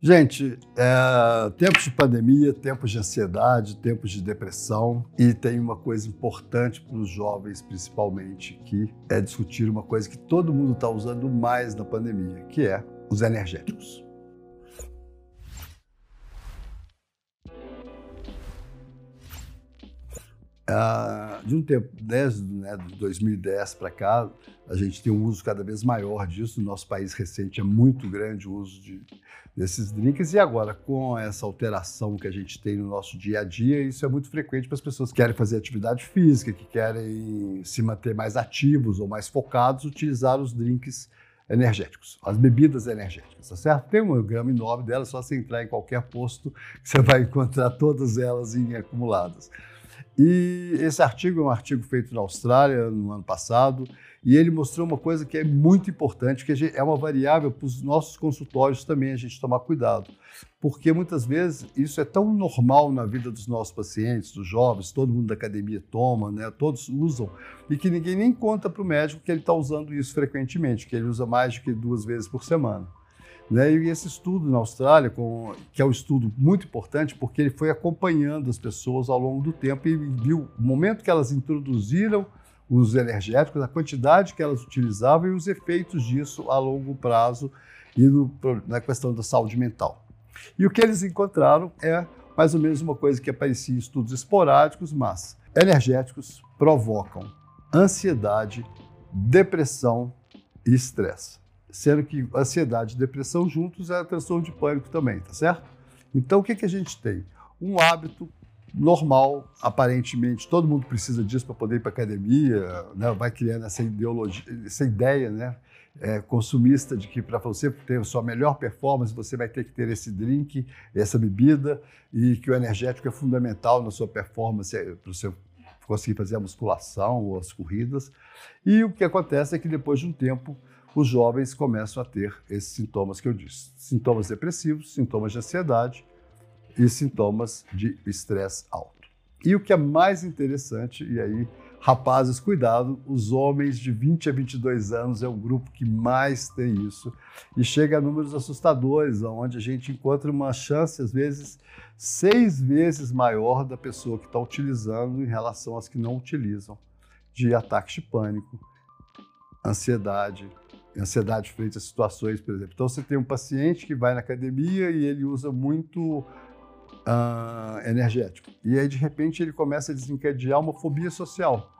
Gente, é, tempos de pandemia, tempos de ansiedade, tempos de depressão e tem uma coisa importante para os jovens, principalmente, que é discutir uma coisa que todo mundo está usando mais na pandemia, que é os energéticos. Ah, de um tempo, desde né, 2010 para cá, a gente tem um uso cada vez maior disso. No nosso país recente é muito grande o uso de, desses drinks. E agora, com essa alteração que a gente tem no nosso dia a dia, isso é muito frequente para as pessoas que querem fazer atividade física, que querem se manter mais ativos ou mais focados, utilizar os drinks energéticos, as bebidas energéticas, tá certo? Tem um gama enorme delas, só você entrar em qualquer posto que você vai encontrar todas elas em acumuladas. E esse artigo é um artigo feito na Austrália no ano passado, e ele mostrou uma coisa que é muito importante, que é uma variável para os nossos consultórios também a gente tomar cuidado. Porque muitas vezes isso é tão normal na vida dos nossos pacientes, dos jovens, todo mundo da academia toma, né? todos usam, e que ninguém nem conta para o médico que ele está usando isso frequentemente, que ele usa mais do que duas vezes por semana. Né? E esse estudo na Austrália, com, que é um estudo muito importante, porque ele foi acompanhando as pessoas ao longo do tempo e viu o momento que elas introduziram os energéticos, a quantidade que elas utilizavam e os efeitos disso a longo prazo e no, na questão da saúde mental. E o que eles encontraram é mais ou menos uma coisa que aparecia em estudos esporádicos, mas energéticos provocam ansiedade, depressão e estresse sendo que ansiedade e depressão juntos é transtorno de pânico também, tá certo? Então, o que, que a gente tem? Um hábito normal, aparentemente, todo mundo precisa disso para poder ir para academia, né? vai criando essa ideologia, essa ideia, né? É, consumista de que para você ter a sua melhor performance, você vai ter que ter esse drink, essa bebida, e que o energético é fundamental na sua performance, é, para você conseguir fazer a musculação ou as corridas. E o que acontece é que depois de um tempo, os jovens começam a ter esses sintomas que eu disse: sintomas depressivos, sintomas de ansiedade e sintomas de estresse alto. E o que é mais interessante, e aí, rapazes, cuidado, os homens de 20 a 22 anos é o grupo que mais tem isso. E chega a números assustadores, onde a gente encontra uma chance, às vezes, seis vezes maior da pessoa que está utilizando em relação às que não utilizam, de ataques de pânico, ansiedade, ansiedade frente a situações, por exemplo. Então, você tem um paciente que vai na academia e ele usa muito uh, energético. E aí, de repente, ele começa a desencadear uma fobia social.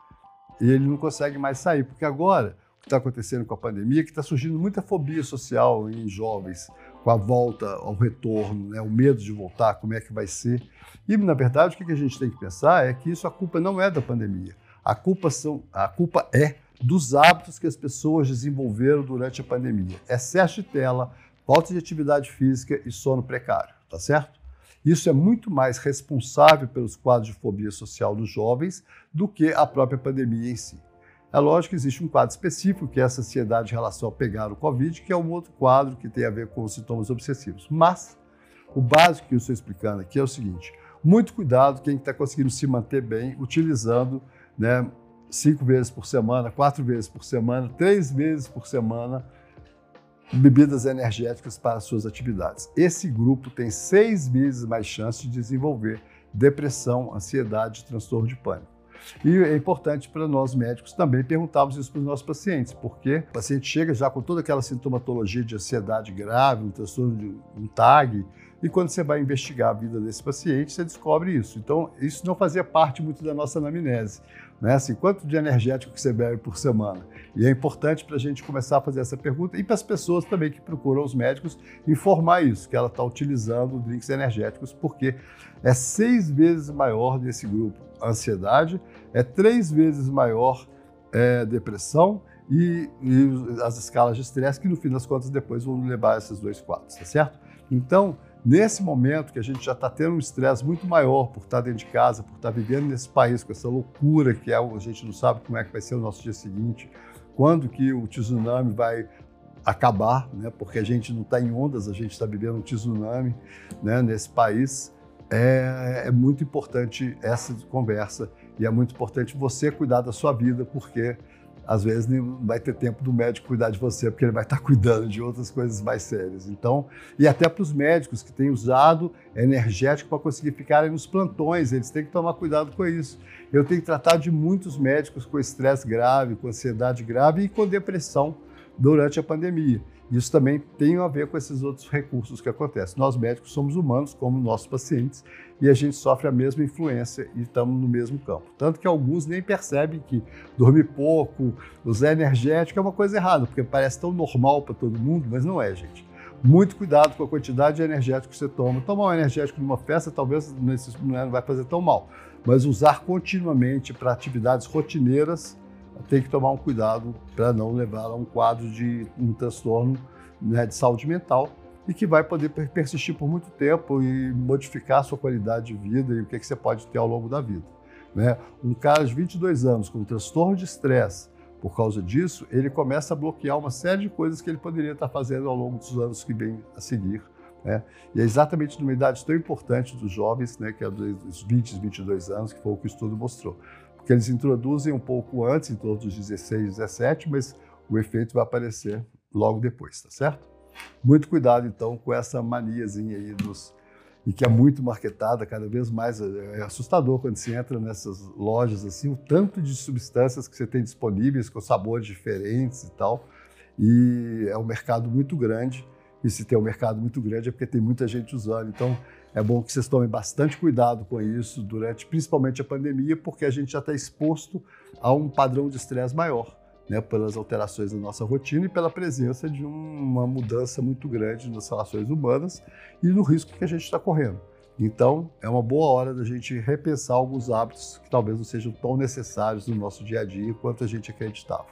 E ele não consegue mais sair, porque agora, o que está acontecendo com a pandemia é que está surgindo muita fobia social em jovens, com a volta ao retorno, né, o medo de voltar, como é que vai ser. E, na verdade, o que a gente tem que pensar é que isso a culpa não é da pandemia. A culpa, são, a culpa é dos hábitos que as pessoas desenvolveram durante a pandemia. Excesso de tela, falta de atividade física e sono precário, tá certo? Isso é muito mais responsável pelos quadros de fobia social dos jovens do que a própria pandemia em si. É lógico que existe um quadro específico, que é essa ansiedade em relação a pegar o Covid, que é um outro quadro que tem a ver com os sintomas obsessivos. Mas o básico que eu estou explicando aqui é o seguinte: muito cuidado quem está conseguindo se manter bem utilizando né, cinco vezes por semana, quatro vezes por semana, três vezes por semana bebidas energéticas para suas atividades. Esse grupo tem seis vezes mais chance de desenvolver depressão, ansiedade, transtorno de pânico. E é importante para nós médicos também perguntarmos isso para os nossos pacientes, porque o paciente chega já com toda aquela sintomatologia de ansiedade grave, um transtorno de um TAG, e quando você vai investigar a vida desse paciente, você descobre isso. Então, isso não fazia parte muito da nossa anamnese. Né? Assim, quanto de energético que você bebe por semana? E é importante para a gente começar a fazer essa pergunta e para as pessoas também que procuram os médicos informar isso, que ela está utilizando drinks energéticos, porque é seis vezes maior desse grupo a ansiedade, é três vezes maior é, depressão e, e as escalas de estresse, que no fim das contas depois vão levar esses dois quadros, tá certo? Então, Nesse momento que a gente já está tendo um estresse muito maior por estar tá dentro de casa, por estar tá vivendo nesse país com essa loucura que é, a gente não sabe como é que vai ser o nosso dia seguinte, quando que o tsunami vai acabar, né? Porque a gente não está em ondas, a gente está vivendo um tsunami, né? Nesse país é, é muito importante essa conversa e é muito importante você cuidar da sua vida, porque às vezes não vai ter tempo do médico cuidar de você, porque ele vai estar cuidando de outras coisas mais sérias. Então, e até para os médicos que têm usado energético para conseguir ficarem nos plantões, eles têm que tomar cuidado com isso. Eu tenho tratado de muitos médicos com estresse grave, com ansiedade grave e com depressão durante a pandemia. Isso também tem a ver com esses outros recursos que acontecem. Nós médicos somos humanos, como nossos pacientes, e a gente sofre a mesma influência e estamos no mesmo campo. Tanto que alguns nem percebem que dormir pouco, usar energético é uma coisa errada, porque parece tão normal para todo mundo, mas não é, gente. Muito cuidado com a quantidade de energético que você toma. Tomar um energético numa festa talvez não vai fazer tão mal, mas usar continuamente para atividades rotineiras tem que tomar um cuidado para não levar a um quadro de um transtorno né, de saúde mental e que vai poder persistir por muito tempo e modificar a sua qualidade de vida e o que, é que você pode ter ao longo da vida. Né? Um cara de 22 anos com um transtorno de estresse, por causa disso, ele começa a bloquear uma série de coisas que ele poderia estar fazendo ao longo dos anos que vem a seguir. Né? E é exatamente numa idade tão importante dos jovens, né, que é dos 20, 22 anos, que foi o que o estudo mostrou que eles introduzem um pouco antes, em torno dos 16, 17, mas o efeito vai aparecer logo depois, tá certo? Muito cuidado, então, com essa maniazinha aí dos... E que é muito marketada, cada vez mais é assustador quando você entra nessas lojas assim, o tanto de substâncias que você tem disponíveis com sabores diferentes e tal. E é um mercado muito grande. E se tem um mercado muito grande é porque tem muita gente usando. Então, é bom que vocês tomem bastante cuidado com isso durante, principalmente a pandemia, porque a gente já está exposto a um padrão de estresse maior, né, pelas alterações da nossa rotina e pela presença de uma mudança muito grande nas relações humanas e no risco que a gente está correndo. Então, é uma boa hora da gente repensar alguns hábitos que talvez não sejam tão necessários no nosso dia a dia quanto a gente acreditava.